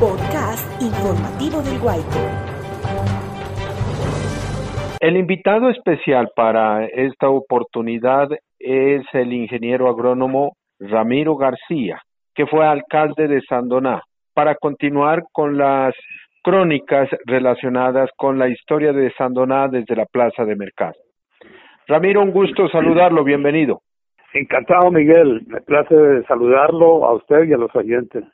Podcast informativo del Guayco. El invitado especial para esta oportunidad es el ingeniero agrónomo Ramiro García, que fue alcalde de Sandoná, para continuar con las crónicas relacionadas con la historia de Sandoná desde la Plaza de Mercado. Ramiro, un gusto saludarlo, bienvenido. Encantado, Miguel. Me place saludarlo a usted y a los oyentes.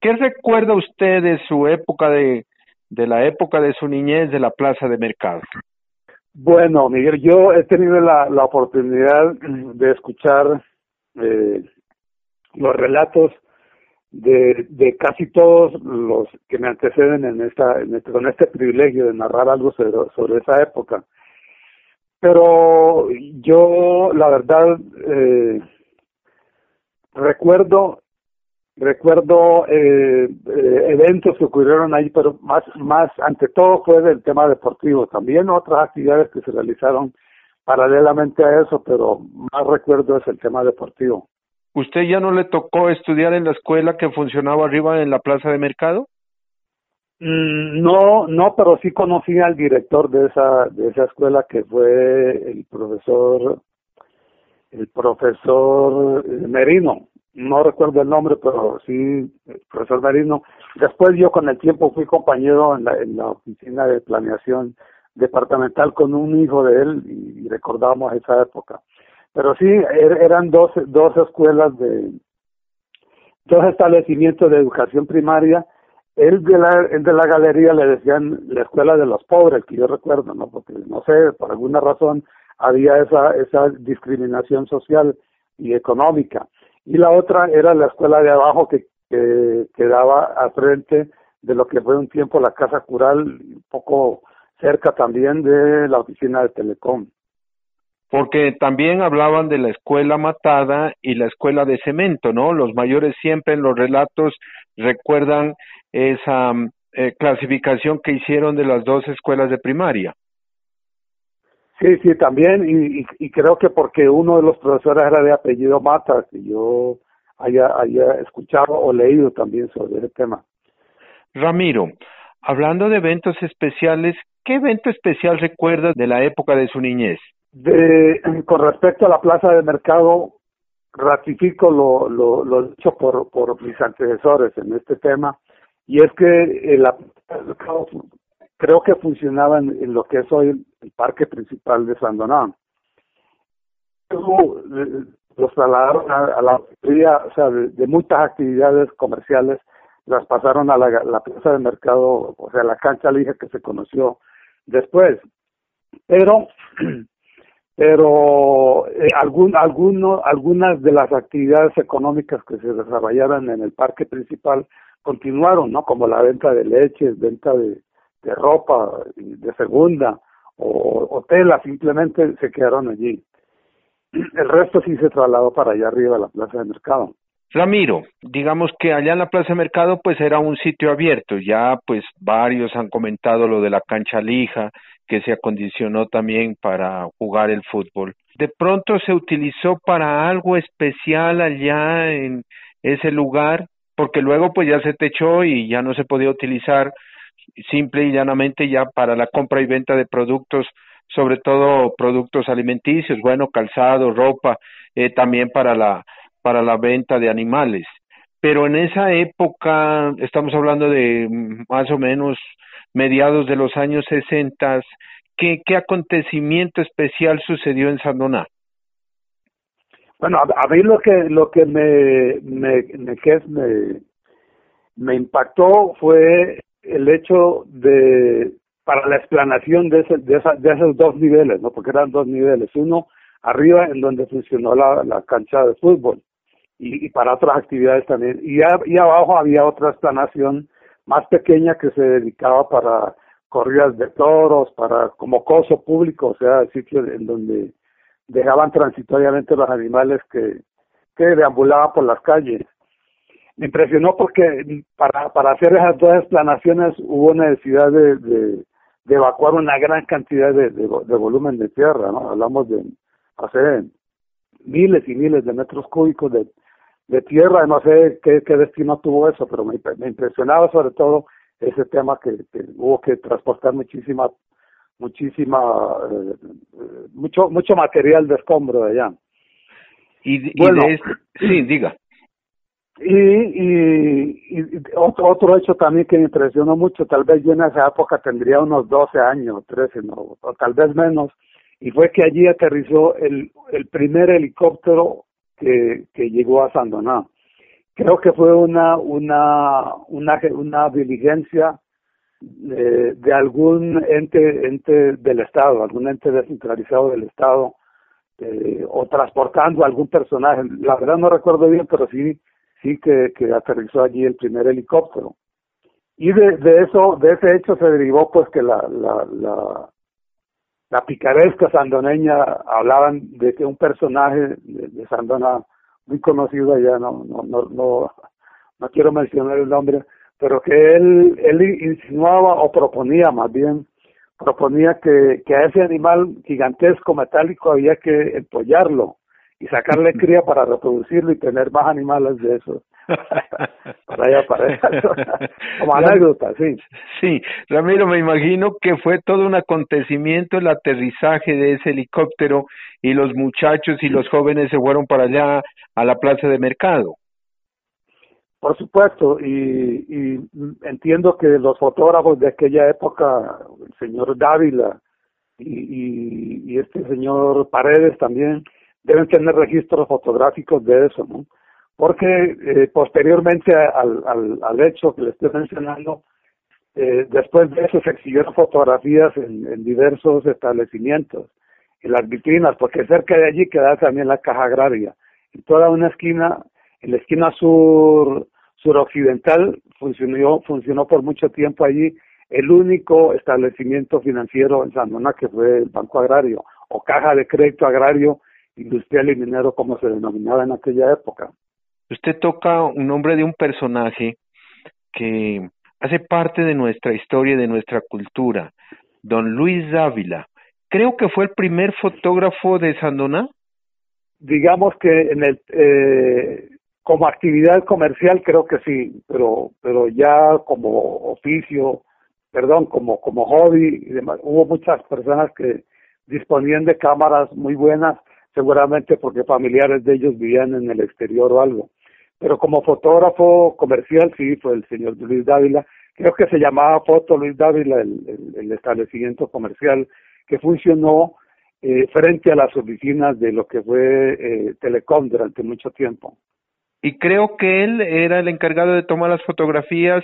¿Qué recuerda usted de su época de, de la época de su niñez de la Plaza de Mercado? Bueno, Miguel, yo he tenido la, la oportunidad de escuchar eh, los relatos de, de casi todos los que me anteceden en esta, en este, con este privilegio de narrar algo sobre, sobre esa época. Pero yo, la verdad, eh, recuerdo recuerdo eh, eh, eventos que ocurrieron ahí, pero más, más ante todo fue del tema deportivo. También otras actividades que se realizaron paralelamente a eso, pero más recuerdo es el tema deportivo. ¿Usted ya no le tocó estudiar en la escuela que funcionaba arriba en la plaza de mercado? Mm, no, no, pero sí conocí al director de esa de esa escuela que fue el profesor el profesor Merino no recuerdo el nombre, pero sí, el profesor Marino. Después yo con el tiempo fui compañero en la, en la oficina de planeación departamental con un hijo de él y, recordamos esa época. Pero sí, er, eran dos, dos escuelas de, dos establecimientos de educación primaria. Él de la, de la galería le decían la escuela de los pobres, que yo recuerdo, ¿no? Porque no sé, por alguna razón había esa, esa discriminación social y económica y la otra era la escuela de abajo que, quedaba a frente de lo que fue un tiempo la casa cural, un poco cerca también de la oficina de Telecom. Porque también hablaban de la escuela matada y la escuela de cemento, ¿no? Los mayores siempre en los relatos recuerdan esa eh, clasificación que hicieron de las dos escuelas de primaria. Sí, sí, también, y, y, creo que porque uno de los profesores era de apellido Mata, que yo haya, haya escuchado o leído también sobre ese tema. Ramiro, hablando de eventos especiales, ¿qué evento especial recuerdas de la época de su niñez? De, con respecto a la plaza de mercado, ratifico lo, lo, lo dicho por, por mis antecesores en este tema, y es que la de mercado creo que funcionaba en, lo que es hoy el, parque principal de San Donán. Eh, los trasladaron a, la mayoría, o sea, de, muchas actividades comerciales, las pasaron a la, plaza de mercado, o sea, la cancha lija que se conoció después. Pero, pero eh, algún, alguno, algunas de las actividades económicas que se desarrollaron en el parque principal continuaron, ¿no? Como la venta de leches, venta de, de ropa de segunda o, o tela, simplemente se quedaron allí. El resto sí se trasladó para allá arriba a la plaza de mercado. Ramiro, digamos que allá en la Plaza de Mercado pues era un sitio abierto, ya pues varios han comentado lo de la cancha lija que se acondicionó también para jugar el fútbol. De pronto se utilizó para algo especial allá en ese lugar, porque luego pues ya se techó y ya no se podía utilizar simple y llanamente ya para la compra y venta de productos, sobre todo productos alimenticios, bueno, calzado, ropa, eh, también para la, para la venta de animales. Pero en esa época, estamos hablando de más o menos mediados de los años 60, ¿qué, qué acontecimiento especial sucedió en Sandoná? Bueno, a, mí lo que lo que me me me, me, me impactó fue el hecho de para la explanación de, ese, de, esa, de esos dos niveles, ¿no? Porque eran dos niveles. Uno arriba en donde funcionó la, la cancha de fútbol y, y para otras actividades también. Y, y abajo había otra explanación más pequeña que se dedicaba para corridas de toros, para como coso público, o sea, el sitio en donde dejaban transitoriamente los animales que, que deambulaban por las calles me impresionó porque para, para hacer esas dos explanaciones hubo necesidad de, de, evacuar una gran cantidad de, de, volumen de tierra, ¿no? Hablamos de hacer miles y miles de metros cúbicos de, de tierra, no sé qué, qué destino tuvo eso, pero me, me impresionaba sobre todo ese tema que, que hubo que transportar muchísima muchísima eh, mucho mucho material de escombro de allá. Y, bueno, de este, sí diga. Y, y, y, otro otro hecho también que me impresionó mucho tal vez yo en esa época tendría unos 12 años 13 no o tal vez menos y fue que allí aterrizó el el primer helicóptero que llegó a Sandoná creo que fue una una una una diligencia de, de algún ente ente del Estado, algún ente descentralizado del Estado, eh, o transportando algún personaje. La verdad no recuerdo bien, pero sí sí que, que aterrizó allí el primer helicóptero. Y de, eso, de ese hecho se derivó pues que la, la picaresca sandoneña hablaban de que un personaje de, de Sandona muy conocido allá, no, no, no, no, no quiero mencionar el nombre, pero que él, él insinuaba o proponía más bien, proponía que, que a ese animal gigantesco metálico había que empollarlo y sacarle cría para reproducirlo y tener más animales de esos. para allá, para Como anécdota, sí. Sí, Ramiro, me imagino que fue todo un acontecimiento el aterrizaje de ese helicóptero y los muchachos y los jóvenes se fueron para allá a la plaza de mercado. Por supuesto, y, y entiendo que los fotógrafos de aquella época, el señor Dávila y, y, y este señor Paredes también, deben tener registros fotográficos de eso, ¿no? Porque eh, posteriormente al, al, al hecho que le estoy mencionando, eh, después de eso se exhibieron fotografías en, en diversos establecimientos, en las vitrinas, porque cerca de allí quedaba también la caja agraria. En toda una esquina en la esquina sur suroccidental funcionó funcionó por mucho tiempo allí el único establecimiento financiero en San que fue el Banco Agrario o Caja de Crédito Agrario Industrial y Minero como se denominaba en aquella época. Usted toca un nombre de un personaje que hace parte de nuestra historia y de nuestra cultura, don Luis Dávila. Creo que fue el primer fotógrafo de Sandoná. Digamos que en el eh, como actividad comercial creo que sí, pero pero ya como oficio, perdón, como como hobby y demás, hubo muchas personas que disponían de cámaras muy buenas, seguramente porque familiares de ellos vivían en el exterior o algo. Pero como fotógrafo comercial sí fue el señor Luis Dávila, creo que se llamaba Foto Luis Dávila el, establecimiento comercial que funcionó eh, frente a las oficinas de lo que fue eh, Telecom durante mucho tiempo y creo que él era el encargado de tomar las fotografías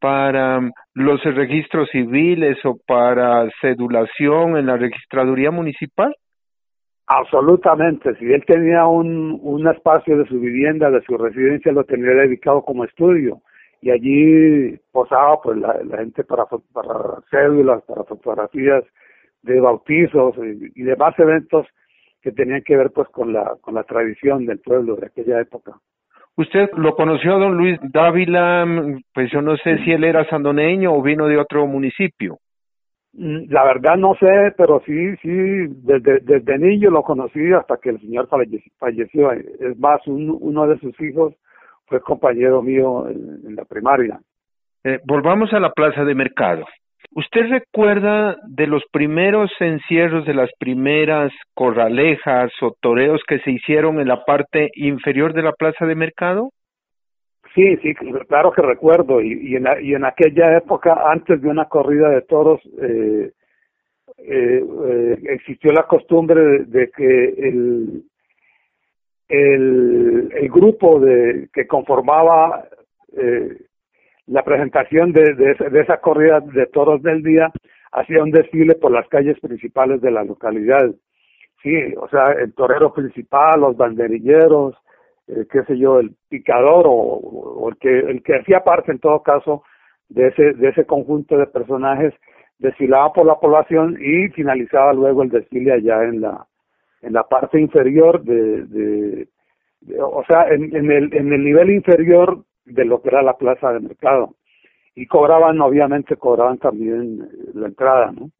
para mm, los registros civiles o para cedulación en la registraduría municipal. Absolutamente, si él tenía un, un espacio de su vivienda, de su residencia, lo tenía dedicado como estudio y allí posaba pues la, la gente para, para cédulas, para fotografías de bautizos y, y demás eventos que tenían que ver pues con la con la tradición del pueblo de aquella época. Usted lo conoció a don Luis Dávila, pues yo no sé si él era sandoneño o vino de otro municipio. Mm, la verdad no sé, pero sí, sí, desde, desde niño lo conocí hasta que el señor falleció. Es más, un, uno de sus hijos fue compañero mío en, en la primaria. Eh, volvamos a la plaza de mercado. ¿Usted recuerda de los primeros encierros, de las primeras corralejas o toreos que se hicieron en la parte inferior de la plaza de mercado? Sí, sí, claro que recuerdo. Y, y, en, y en aquella época, antes de una corrida de toros, eh, eh, eh, existió la costumbre de, que el, el, el grupo de que conformaba eh, la presentación de, de, de, esa corrida de toros del día hacía un desfile por las calles principales de la localidad. Sí, o sea, el torero principal, los banderilleros, eh, qué sé yo, el picador o, o, el que el que hacía parte en todo caso de ese de ese conjunto de personajes desfilaba por la población y finalizaba luego el desfile allá en la en la parte inferior de, de, de o sea, en, en el en el nivel inferior de lo que era la plaza de mercado. Y cobraban, obviamente, cobraban también eh, la entrada, ¿no?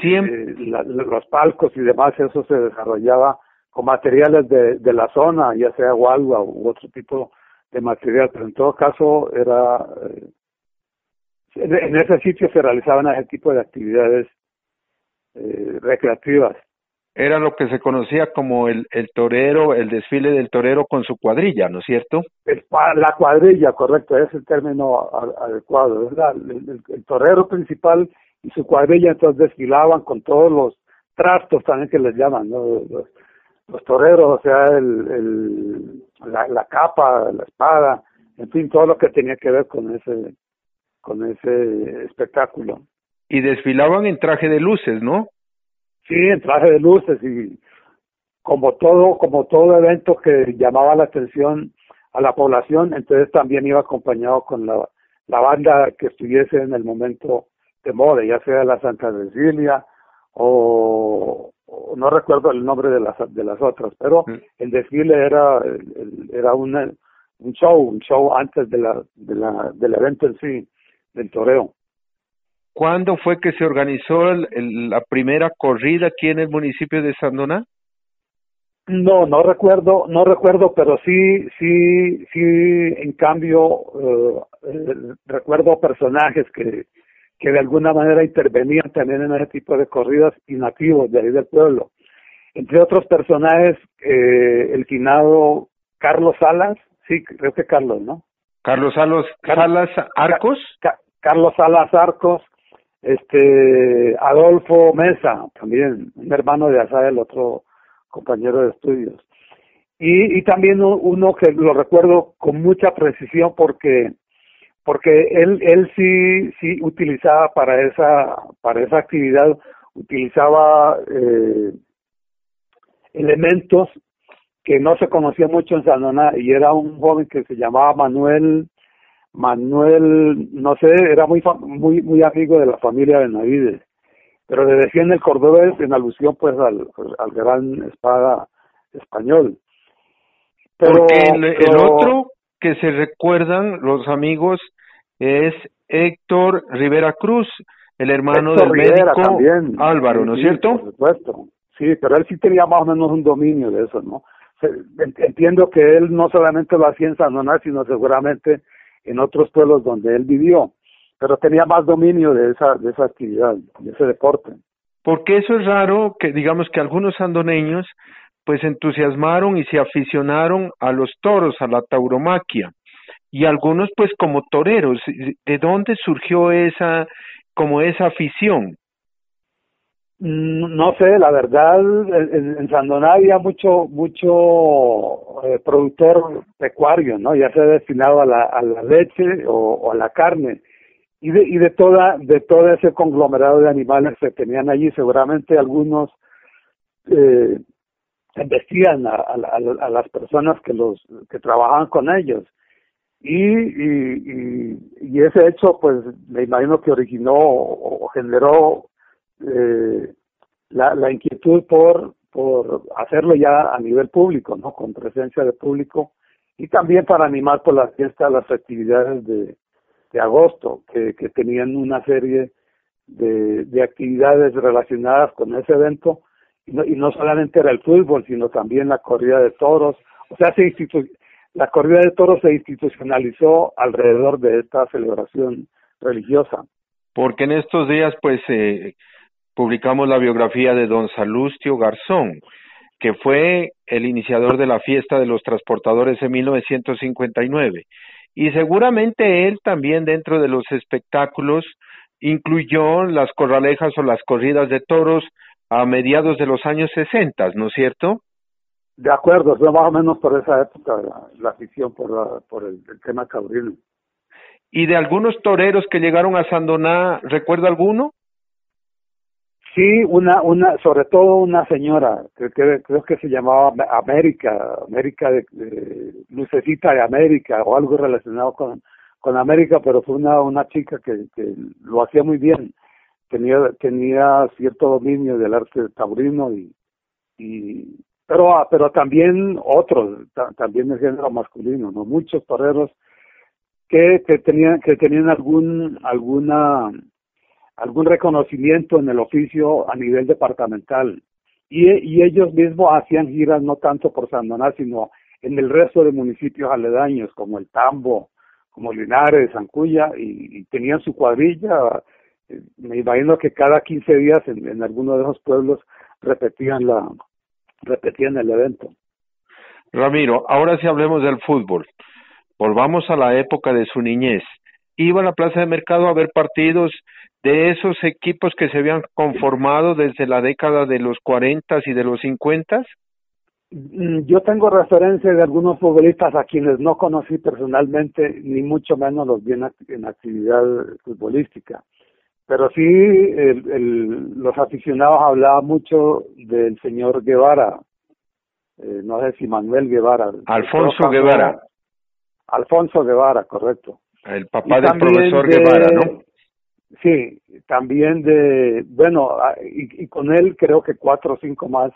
Siempre. Eh, la, los palcos y demás, eso se desarrollaba con materiales de, de la zona, ya sea guagua u otro tipo de material, pero en todo caso era eh, en ese sitio se realizaban ese tipo de actividades eh, recreativas. Era lo que se conocía como el, el torero, el desfile del torero con su cuadrilla, ¿no es cierto? la cuadrilla, correcto, es el término adecuado. El, el, torero principal y su cuadrilla entonces desfilaban con todos los trastos también que les llaman, ¿no? los, toreros, o sea, el, el, la, la capa, la espada, en fin, todo lo que tenía que ver con ese con ese espectáculo. Y desfilaban en traje de luces, ¿no? Sí, en traje de luces y como todo, como todo evento que llamaba la atención a la población, entonces también iba acompañado con la, la banda que estuviese en el momento de moda, ya sea la Santa Cecilia o, no recuerdo el nombre de las de las otras, pero mm. el desfile era era una, un show, un show antes de la, de la del evento en sí del toreo. ¿Cuándo fue que se organizó la primera corrida aquí en el municipio de Sandoná? No, no recuerdo, no recuerdo, pero sí, sí, sí, en cambio, eh, eh, recuerdo personajes que, que de alguna manera intervenían también en ese tipo de corridas y nativos de ahí del pueblo. Entre otros personajes, eh, el quinado Carlos Salas, sí, creo que Carlos, ¿no? Carlos Salas, Salas Arcos. Carlos Salas Arcos, este Adolfo Mesa, también un hermano de Asa, el otro compañero de estudios. Y, y también uno que lo recuerdo con mucha precisión porque porque él él sí sí utilizaba para esa para esa actividad utilizaba eh, elementos que no se conocía mucho en Sanona y era un joven que se llamaba Manuel Manuel, no sé, era muy muy muy amigo de la familia Benavides, pero le decían el cordobés en alusión pues al, al gran espada español. Pero, el, otro que se recuerdan los amigos es Héctor Rivera Cruz, el hermano del médico Álvaro, ¿no es cierto? Por supuesto, sí, pero él sí tenía más o menos un dominio de eso, ¿no? Entiendo que él no solamente lo hacía en San sino seguramente en otros pueblos donde él vivió, pero tenía más dominio de esa, de esa actividad, de ese deporte. Porque eso es raro que digamos que algunos sandoneños pues entusiasmaron y se aficionaron a los toros, a la tauromaquia, y algunos pues como toreros. ¿De dónde surgió esa, como esa afición? No sé, la verdad, en, en Sandoná había mucho, mucho eh, productor pecuario, ¿no? Ya sea destinado a la, a la leche o, a la carne. Y de, y de toda, de todo ese conglomerado de animales que tenían allí, seguramente algunos eh, vestían a, a, las personas que los, que trabajaban con ellos. Y, y, ese hecho, pues, me imagino que originó o generó eh, la, la inquietud por, por hacerlo ya a nivel público, ¿no? Con presencia de público y también para animar por la fiesta las actividades de, de agosto, que, que tenían una serie de, de actividades relacionadas con ese evento y no solamente era el fútbol, sino también la corrida de toros. O sea, se institu la corrida de toros se institucionalizó alrededor de esta celebración religiosa. Porque en estos días, pues, eh, publicamos la biografía de don Salustio Garzón, que fue el iniciador de la fiesta de los transportadores en 1959. Y seguramente él también dentro de los espectáculos incluyó las corralejas o las corridas de toros a mediados de los años 60, ¿no es cierto? De acuerdo, fue más o menos por esa época la, afición por, por el, tema cabril. ¿Y de algunos toreros que llegaron a Sandoná, recuerda alguno? Sí, una, una, sobre todo una señora, que, creo que se llamaba América, América de, Lucecita de América o algo relacionado con, con América, pero fue una, una chica que, que lo hacía muy bien, tenía, tenía cierto dominio del arte taurino y, y pero, pero también otros, también el género masculino, no muchos toreros que, que tenían, que tenían algún, alguna algún reconocimiento en el oficio a nivel departamental. y, y ellos mismos hacían giras no tanto por Sandoná, sino en el resto de municipios aledaños, como el Tambo, como Linares, Zancuya, y, tenían su cuadrilla. Me imagino que cada 15 días en, en alguno de esos pueblos repetían la repetían el evento. Ramiro, ahora sí hablemos del fútbol. Volvamos a la época de su niñez. Iba a la plaza de mercado a ver partidos de esos equipos que se habían conformado desde la década de los 40 y de los 50? Mm, yo tengo referencia de algunos futbolistas a quienes no conocí personalmente, ni mucho menos los vi en, actividad futbolística. Pero sí, el, los aficionados hablaban mucho del señor Guevara, eh, no sé si Manuel Guevara. Alfonso Guevara. Alfonso Guevara, correcto. El papá del profesor Guevara, ¿no? Sí, también de, bueno, ah, y, y, con él creo que cuatro o cinco más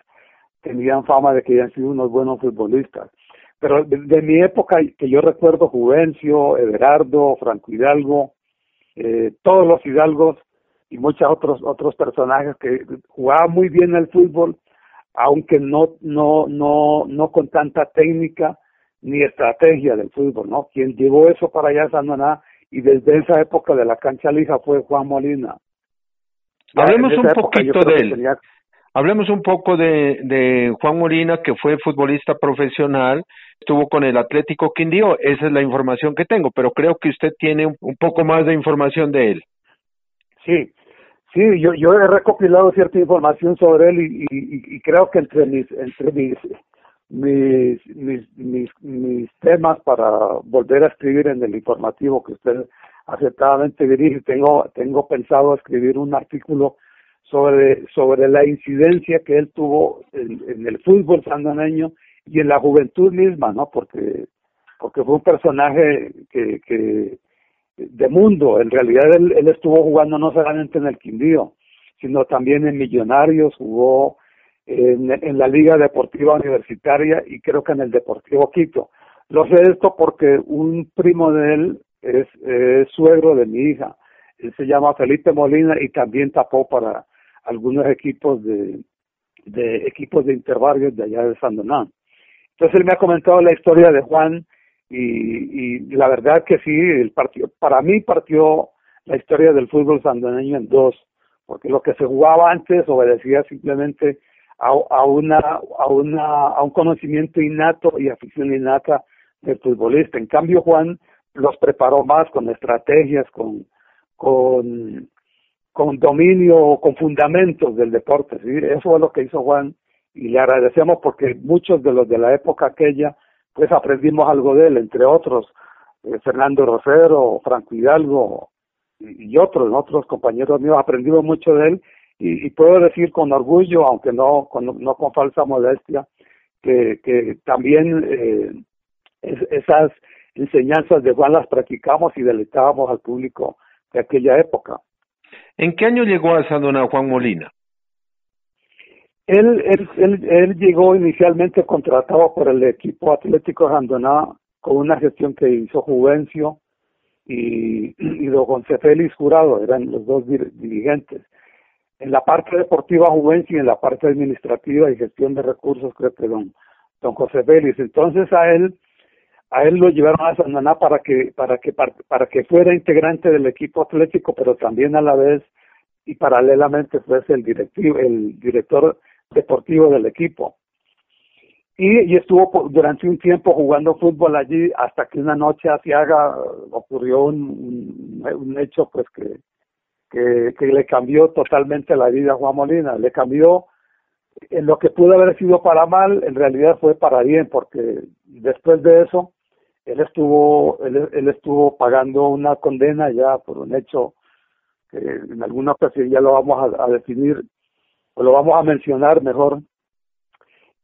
tenían fama de que habían sido unos buenos futbolistas. Pero de, mi época, que yo recuerdo Juvencio, Everardo, Franco Hidalgo, eh, todos los Hidalgos y muchos otros otros personajes que jugaban muy bien el fútbol, aunque no no no no con tanta técnica ni estrategia del fútbol, ¿no? Quien llevó eso para allá nada y desde esa época de la cancha lija fue Juan Molina. Hablemos un poquito de él. Hablemos un poco de, de Juan Molina, que fue futbolista profesional, estuvo con el Atlético Quindío, esa es la información que tengo, pero creo que usted tiene un, poco más de información de él. Sí, sí, yo, yo he recopilado cierta información sobre él y, y, y creo que entre mis, entre mis mis, mis, mis, mis temas para volver a escribir en el informativo que usted aceptadamente dirige. Tengo, tengo pensado escribir un artículo sobre, sobre la incidencia que él tuvo en, el fútbol sandoneño y en la juventud misma, ¿no? Porque, porque fue un personaje que, que de mundo. En realidad él, él estuvo jugando no solamente en el Quindío, sino también en Millonarios, jugó en, en, la Liga Deportiva Universitaria y creo que en el Deportivo Quito. Lo sé esto porque un primo de él es, suegro de mi hija. Él se llama Felipe Molina y también tapó para algunos equipos de, de equipos de interbarrios de allá de San Entonces él me ha comentado la historia de Juan y, y la verdad que sí, el partido, para mí partió la historia del fútbol sandoneño en dos, porque lo que se jugaba antes obedecía simplemente a, una, a, una, a un conocimiento innato y afición innata del futbolista. En cambio, Juan los preparó más con estrategias, con, con, con dominio, con fundamentos del deporte. ¿sí? Eso es lo que hizo Juan y le agradecemos porque muchos de los de la época aquella, pues aprendimos algo de él, entre otros, eh, Fernando Rosero, Franco Hidalgo y, y otros, otros compañeros míos, aprendimos mucho de él y, puedo decir con orgullo, aunque no con, no con falsa modestia, que, que también eh, esas enseñanzas de Juan las practicamos y deleitábamos al público de aquella época. ¿En qué año llegó a San Juan Molina? Él, él, él, él, llegó inicialmente contratado por el equipo Atlético Sandoná con una gestión que hizo Juvencio y, y don José Félix Jurado, eran los dos dirigentes en la parte deportiva Juvencio y en la parte administrativa y gestión de recursos creo que don, don José Vélez. Entonces a él a él lo llevaron a Sananá para que para que para, que fuera integrante del equipo atlético, pero también a la vez y paralelamente fuese el directivo el director deportivo del equipo. Y, y estuvo durante un tiempo jugando fútbol allí hasta que una noche haga ocurrió un, un hecho pues que que, que le cambió totalmente la vida a Juan Molina, le cambió en lo que pudo haber sido para mal, en realidad fue para bien, porque después de eso, él estuvo, él, él estuvo pagando una condena ya por un hecho que en alguna ocasión ya lo vamos a, definir, o lo vamos a mencionar mejor,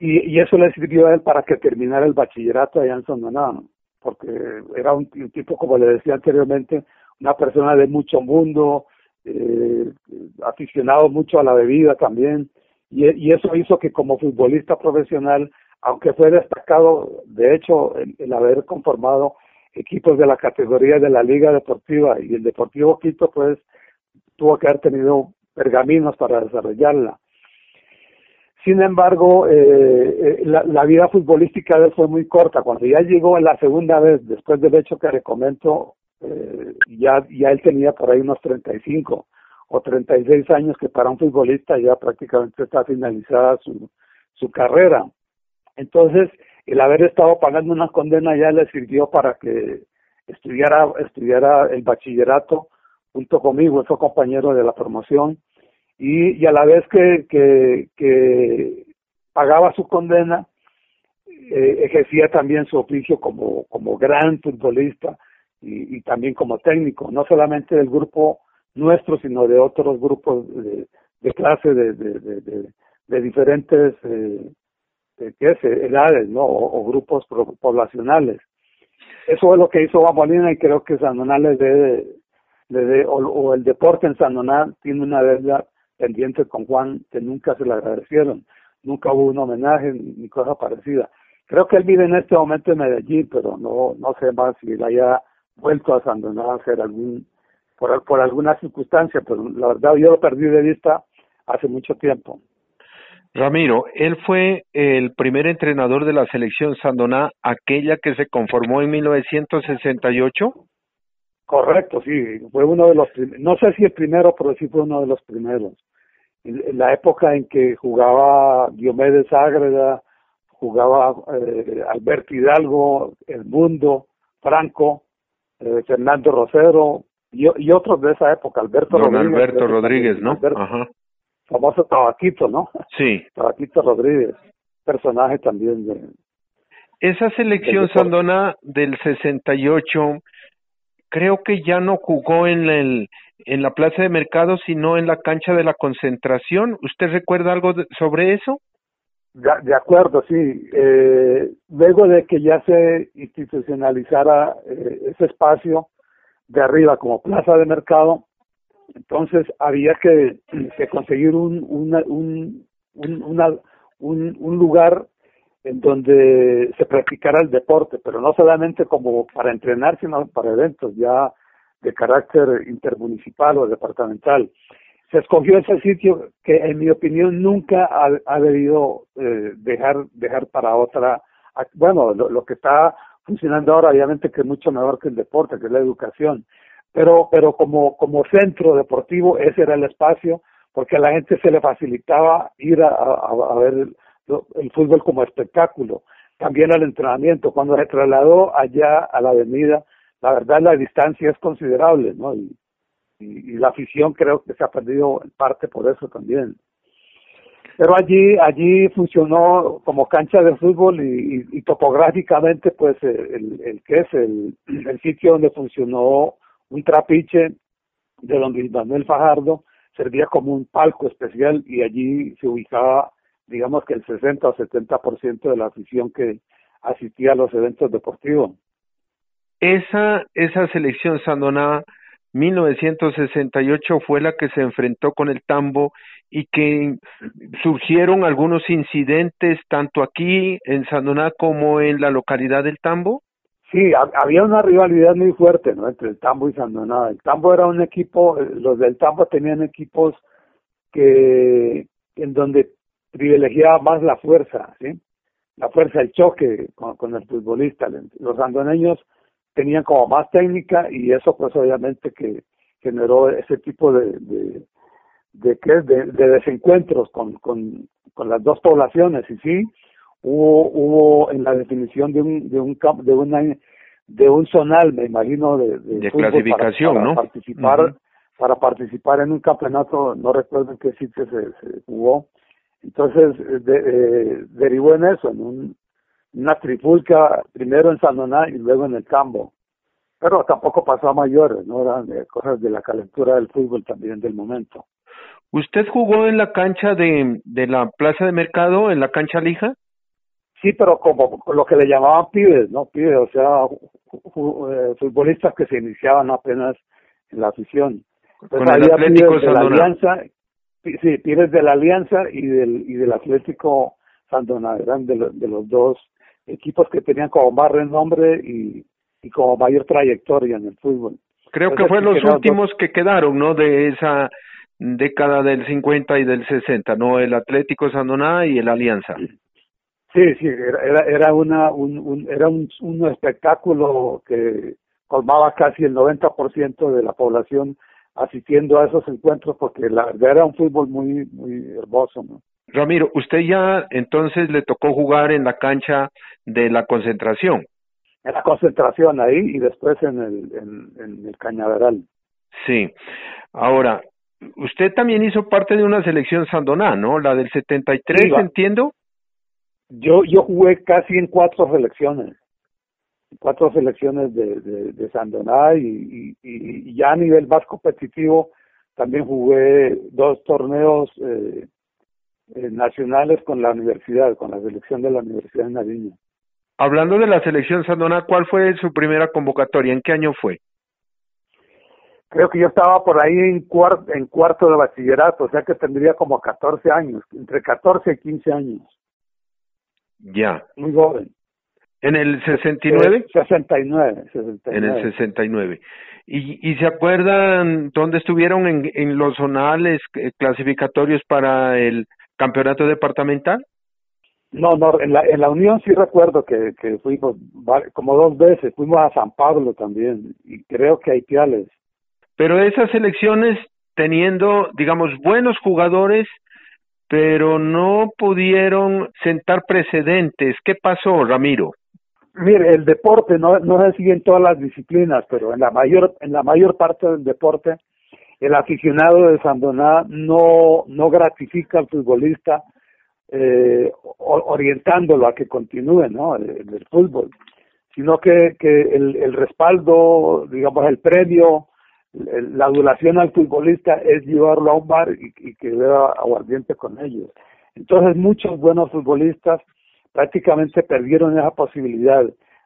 y, eso le sirvió a él para que terminara el bachillerato allá en Sondaná, porque era un tipo, como le decía anteriormente, una persona de mucho mundo, eh, aficionado mucho a la bebida también, y, eso hizo que como futbolista profesional, aunque fue destacado, de hecho, el, haber conformado equipos de la categoría de la Liga Deportiva y el Deportivo Quito, pues tuvo que haber tenido pergaminos para desarrollarla. Sin embargo, eh, eh, la, vida futbolística de él fue muy corta. Cuando ya llegó la segunda vez, después del hecho que le comento, eh, ya, ya él tenía por ahí unos 35 o 36 años, que para un futbolista ya prácticamente está finalizada su, su carrera. Entonces, el haber estado pagando una condena ya le sirvió para que estudiara, estudiara el bachillerato junto conmigo, fue compañero de la promoción, y, y a la vez que, que, pagaba su condena, eh, ejercía también su oficio como, como gran futbolista y, también como técnico, no solamente del grupo nuestro, sino de otros grupos de, de clase de, de, de, de diferentes eh, ¿qué es? edades ¿no? O, o, grupos poblacionales. Eso es lo que hizo Bambolina y creo que Sandoná le debe, dé, o, o, el deporte en Sandoná tiene una deuda pendiente con Juan que nunca se le agradecieron. Nunca hubo un homenaje ni cosa parecida. Creo que él vive en este momento en Medellín, pero no, no sé más si él haya vuelto a Sandoná a hacer algún, por, por alguna circunstancia, pero la verdad yo lo perdí de vista hace mucho tiempo. Ramiro, él fue el primer entrenador de la selección Sandoná, aquella que se conformó en 1968. Correcto, sí, fue uno de los, no sé si el primero, pero sí fue uno de los primeros. En, la época en que jugaba Diomedes Ágreda, jugaba eh, Alberto Hidalgo, El Mundo, Franco, eh, Fernando Rosero y, y, otros de esa época, Alberto Don Rodríguez. Alberto Rodríguez, ¿no? Alberto, Ajá famoso Tabaquito, ¿no? Sí. Tabaquito Rodríguez, personaje también de... Esa selección Sandona del 68, creo que ya no jugó en el en la plaza de mercado, sino en la cancha de la concentración. ¿Usted recuerda algo de, sobre eso? De, de acuerdo, sí. Eh, luego de que ya se institucionalizara eh, ese espacio de arriba como plaza de mercado, entonces había que, conseguir un, una, un, un, una, un, lugar en donde se practicara el deporte, pero no solamente como para entrenar, sino para eventos ya de carácter intermunicipal o departamental. Se escogió ese sitio que, en mi opinión, nunca ha, ha debido eh, dejar dejar para otra. Bueno, lo, lo que está funcionando ahora, obviamente, que es mucho mejor que el deporte, que es la educación, pero pero como como centro deportivo ese era el espacio porque a la gente se le facilitaba ir a, ver el, fútbol como espectáculo. También al entrenamiento. Cuando se trasladó allá a la avenida la verdad la distancia es considerable no y, la afición creo que se ha perdido en parte por eso también. Pero allí allí funcionó como cancha de fútbol y, y, y topográficamente pues el, el que es el, el sitio donde funcionó un trapiche de don Luis Manuel Fajardo servía como un palco especial y allí se ubicaba, digamos que el 60 o 70% de la afición que asistía a los eventos deportivos. Esa, esa selección Sandoná 1968 fue la que se enfrentó con el Tambo y que surgieron algunos incidentes tanto aquí en Sandoná como en la localidad del Tambo. Sí, había una rivalidad muy fuerte ¿no? entre el Tambo y Sandonada. El Tambo era un equipo, eh, los del Tambo tenían equipos que en donde privilegiaba más la fuerza, ¿sí? la fuerza, el choque con, con el futbolista. Los sandoneños tenían como más técnica y eso pues obviamente que generó ese tipo de de de, de, de desencuentros con, con, con las dos poblaciones y sí hubo hubo en la definición de un de un de una de un zonal me imagino de, de, de clasificación para, para no participar uh -huh. para participar en un campeonato no recuerdo en qué sitio se, se jugó. Entonces de, eh, derivó en eso en un, una trifulca primero en Sanoná y luego en el Cambo. Pero tampoco pasó a mayores no eran eh, cosas de la calentura del fútbol también del momento. ¿Usted jugó en la cancha de, de la Plaza de Mercado, en la cancha lija? Sí, pero como lo que le llamaban pibes, ¿no? Pibes, o sea, eh, futbolistas que se iniciaban apenas en la afición. Entonces, Con el Atlético de la Alianza, sí, pibes de la Alianza y del y del Atlético Sandona, eran de, lo, de los dos equipos que tenían como más renombre y, y como mayor trayectoria en el fútbol. Creo Entonces, que fue los últimos dos... que quedaron, ¿no? De esa década del 50 y del 60, ¿no? El Atlético Sandoná y el Alianza. Sí, sí, era, era, una, un, un, era un, un espectáculo que colmaba casi el 90% de la población asistiendo a esos encuentros porque la verdad era un fútbol muy muy hermoso, ¿no? Ramiro, usted ya entonces le tocó jugar en la cancha de la concentración. En la concentración ahí y después en el, en, el Cañaveral. Sí. Ahora, usted también hizo parte de una selección sandoná, ¿no? La del 73, entiendo. Yo yo jugué casi en cuatro selecciones cuatro selecciones de, de, de Sandoná y, y, ya a nivel más competitivo también jugué dos torneos eh, eh, nacionales con la universidad, con la selección de la Universidad de Nariño. Hablando de la selección Sandoná, ¿cuál fue su primera convocatoria? ¿En qué año fue? Creo que yo estaba por ahí en, cuarto, en cuarto de bachillerato, o sea que tendría como 14 años, entre 14 y 15 años. Ya. Muy joven. ¿En el 69? 69, 69. En el 69. ¿Y, y se acuerdan dónde estuvieron en, en los zonales eh, clasificatorios para el campeonato departamental? No, no, en la, en la Unión sí recuerdo que, que fuimos como dos veces, fuimos a San Pablo también, y creo que a Ipiales. Pero esas elecciones teniendo, digamos, buenos jugadores, pero no pudieron sentar precedentes. ¿Qué pasó, Ramiro? Mire, el deporte no, no se sigue en todas las disciplinas, pero en la mayor, en la mayor parte del deporte, el aficionado de Sandoná no, no gratifica al futbolista eh, orientándolo a que continúe ¿no? el, fútbol, sino que, que el, el respaldo, digamos, el premio, la adulación al futbolista es llevarlo a un bar y, y que vea aguardiente con ellos. Entonces muchos buenos futbolistas prácticamente perdieron esa posibilidad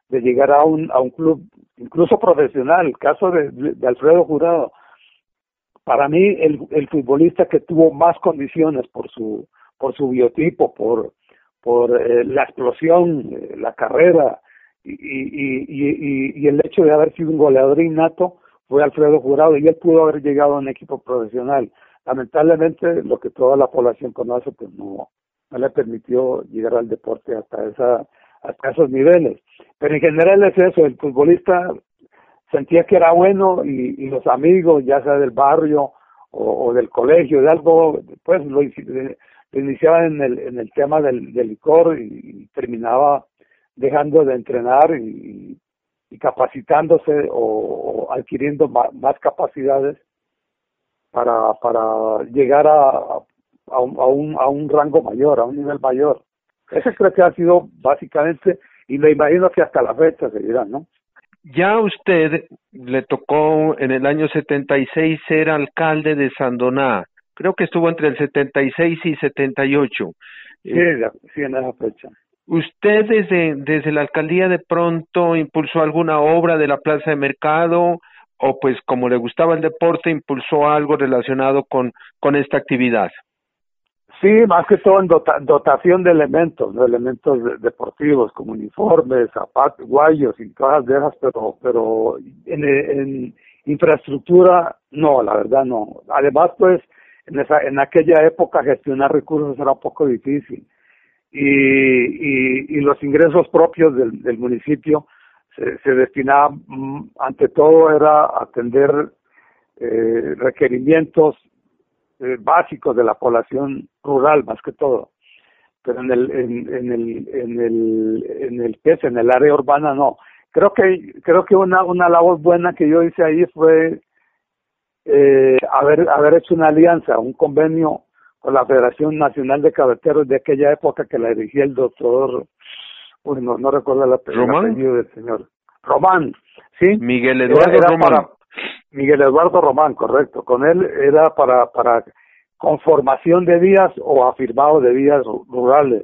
de llegar a un, a un club, incluso profesional, el caso de, de Alfredo Jurado. Para mí, el, el futbolista que tuvo más condiciones por su, por su biotipo, por, por eh, la explosión, eh, la carrera y, y, y, el hecho de haber sido un goleador innato fue Alfredo Jurado y él pudo haber llegado a un equipo profesional. Lamentablemente, lo que toda la población conoce, pues no, no le permitió llegar al deporte hasta esa hasta esos niveles. Pero en general es eso, el futbolista sentía que era bueno y, y los amigos, ya sea del barrio o, del colegio, de algo, pues lo, iniciaba en el, en el tema del, del licor y, terminaba dejando de entrenar y, y capacitándose o, adquiriendo más, más, capacidades para, para llegar a, a un, a un, a un rango mayor, a un nivel mayor. Ese creo que ha sido básicamente, y me imagino que hasta la fecha seguirá, ¿no? Ya usted le tocó en el año 76 ser alcalde de Sandoná. Creo que estuvo entre el 76 y 78. Sí, sí, en esa fecha. ¿Usted desde, desde la alcaldía de pronto impulsó alguna obra de la plaza de mercado o pues como le gustaba el deporte impulsó algo relacionado con, con esta actividad? Sí, más que todo en dotación de elementos, elementos deportivos como uniformes, zapatos, guayos y cosas de esas, pero, pero en, en infraestructura no, la verdad no. Además, pues, en, esa, en aquella época gestionar recursos era un poco difícil y, y, los ingresos propios del, municipio se, se destinaban, mm, ante todo, era atender eh, requerimientos eh, básicos de la población rural más que todo. Pero en el en, en el en el en el que es en el área urbana no. Creo que creo que una una labor buena que yo hice ahí fue eh, haber haber hecho una alianza un convenio con la Federación Nacional de Cabeteros de aquella época que la dirigía el doctor uy, no, no recuerdo el apellido del señor. Román sí Miguel Eduardo Román. Miguel Eduardo Román, correcto. Con él era para, para conformación de vías o afirmado de vías rurales.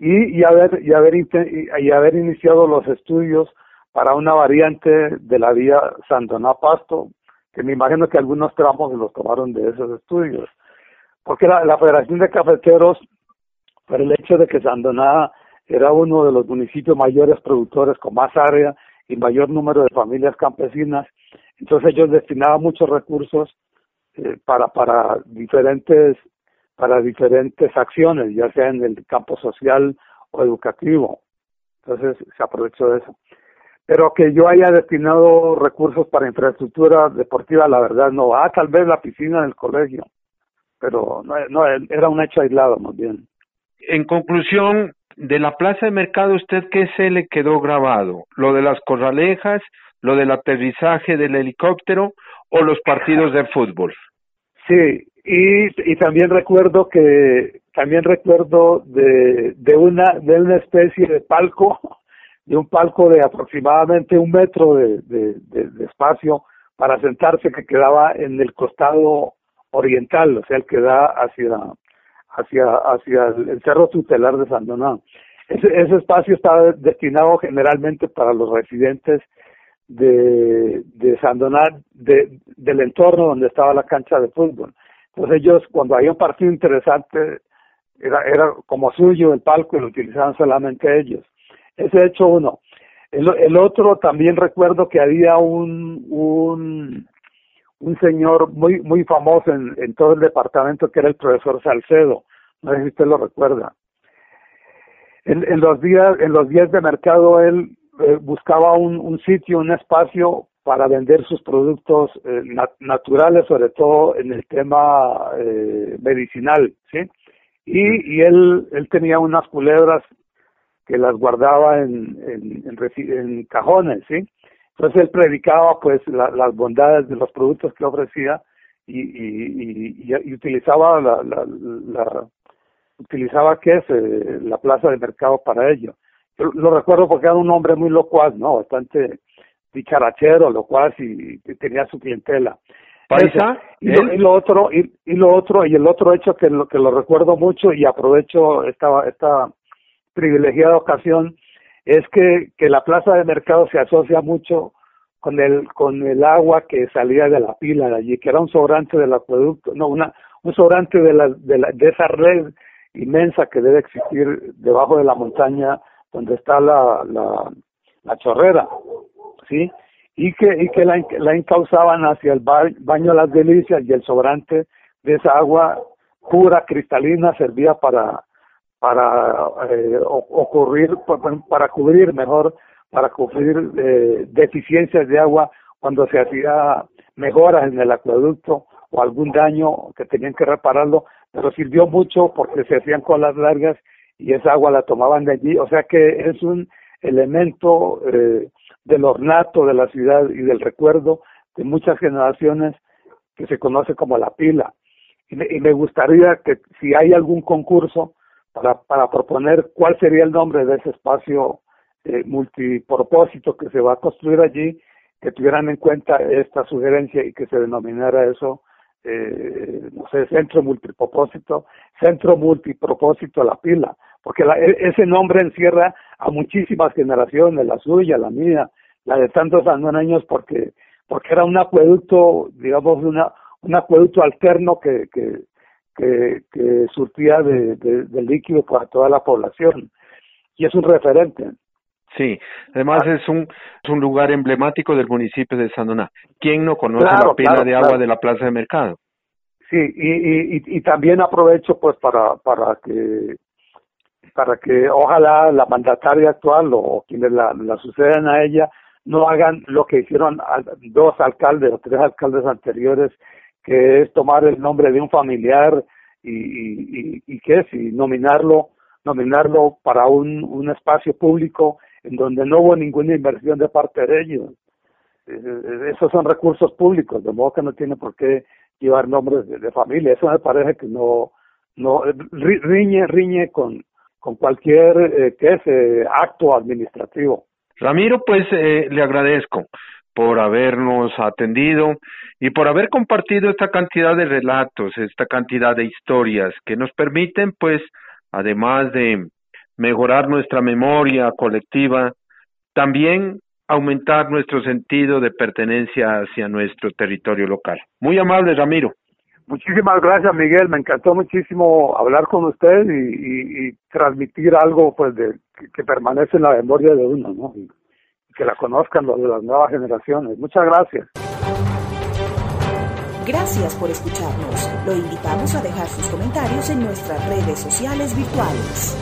Y, y haber y haber y haber iniciado los estudios para una variante de la vía Sandoná Pasto que me imagino que algunos tramos los tomaron de esos estudios porque la, Federación de Cafeteros por el hecho de que Sandoná era uno de los municipios mayores productores con más área y mayor número de familias campesinas entonces ellos destinaban muchos recursos eh, para para diferentes para diferentes acciones, ya sea en el campo social o educativo. Entonces se aprovechó de eso. Pero que yo haya destinado recursos para infraestructura deportiva, la verdad no. Ah, tal vez la piscina del colegio, pero no, no era un hecho aislado más bien. En conclusión, de la plaza de mercado, ¿usted qué se le quedó grabado? ¿Lo de las corralejas, lo del aterrizaje del helicóptero o los partidos de fútbol? Sí, y, y también recuerdo que también recuerdo de, de una de una especie de palco de un palco de aproximadamente un metro de, de, de, espacio para sentarse que quedaba en el costado oriental, o sea, el que da hacia hacia hacia el cerro tutelar de San Donado. Ese, ese espacio estaba destinado generalmente para los residentes de, de San de, del entorno donde estaba la cancha de fútbol. Entonces ellos, cuando había un partido interesante, era, era como suyo el palco y lo utilizaban solamente ellos. Ese hecho uno. El, el otro también recuerdo que había un, un, un señor muy, muy famoso en, en todo el departamento que era el profesor Salcedo. No sé si usted lo recuerda. En, en los días, en los días de mercado él eh, buscaba un, un sitio, un espacio para vender sus productos eh, naturales, sobre todo en el tema eh, medicinal, ¿sí? Y, y él, él tenía unas culebras que las guardaba en, en, en, cajones, ¿sí? Entonces él predicaba pues las bondades de los productos que ofrecía y, y, y, y utilizaba la, la, la, utilizaba qué es eh, la plaza de mercado para ello lo recuerdo porque era un hombre muy locuaz, ¿no? Bastante dicharachero, locuaz y, tenía su clientela. ¿Paisa? Y lo, otro, y, y, lo otro, y el otro hecho que lo, que lo recuerdo mucho y aprovecho esta, esta privilegiada ocasión, es que, que la plaza de mercado se asocia mucho con el, con el agua que salía de la pila de allí, que era un sobrante del acueducto, no, una, un sobrante de la, de la, de esa red inmensa que debe existir debajo de la montaña donde está la, la, chorrera, ¿sí? Y que, y que la, encauzaban hacia el baño las delicias y el sobrante de esa agua pura, cristalina, servía para, para eh, ocurrir, para cubrir mejor, para cubrir eh, deficiencias de agua cuando se hacía mejoras en el acueducto o algún daño que tenían que repararlo, pero sirvió mucho porque se hacían colas largas y esa agua la tomaban de allí, o sea que es un elemento eh, del ornato de la ciudad y del recuerdo de muchas generaciones que se conoce como la pila. Y me, y me gustaría que si hay algún concurso para, para proponer cuál sería el nombre de ese espacio eh, multipropósito que se va a construir allí, que tuvieran en cuenta esta sugerencia y que se denominara eso eh, no sé, centro multipropósito, centro multipropósito La Pila, porque la, e, ese nombre encierra a muchísimas generaciones, la suya, la mía, la de tantos años, porque porque era un acueducto, digamos, una, un acueducto alterno que, que, que, que surtía de, de, de líquido para toda la población. Y es un referente. Sí, además ah. es un, es un lugar emblemático del municipio de Sandoná. ¿Quién no conoce la pila de agua de la plaza de mercado? Sí, y, y, y también aprovecho pues para, para que para que ojalá la mandataria actual o quienes la, la suceden a ella no hagan lo que hicieron dos alcaldes o tres alcaldes anteriores, que es tomar el nombre de un familiar y, y, y, qué es, nominarlo, nominarlo para un, un espacio público en donde no hubo ninguna inversión de parte de ellos. Eh, eh, esos son recursos públicos, de modo que no tiene por qué llevar nombres de, familia. Eso me parece que no, no riñe, riñe con, con cualquier eh, que es, acto administrativo. Ramiro, pues le agradezco por habernos atendido y por haber compartido esta cantidad de relatos, esta cantidad de historias que nos permiten, pues, además de mejorar nuestra memoria colectiva, también aumentar nuestro sentido de pertenencia hacia nuestro territorio local. Muy amable, Ramiro. Muchísimas gracias, Miguel. Me encantó muchísimo hablar con usted y, y, transmitir algo pues de que, permanece en la memoria de uno, ¿no? Que la conozcan los de las nuevas generaciones. Muchas gracias. Gracias por escucharnos. Lo invitamos a dejar sus comentarios en nuestras redes sociales virtuales.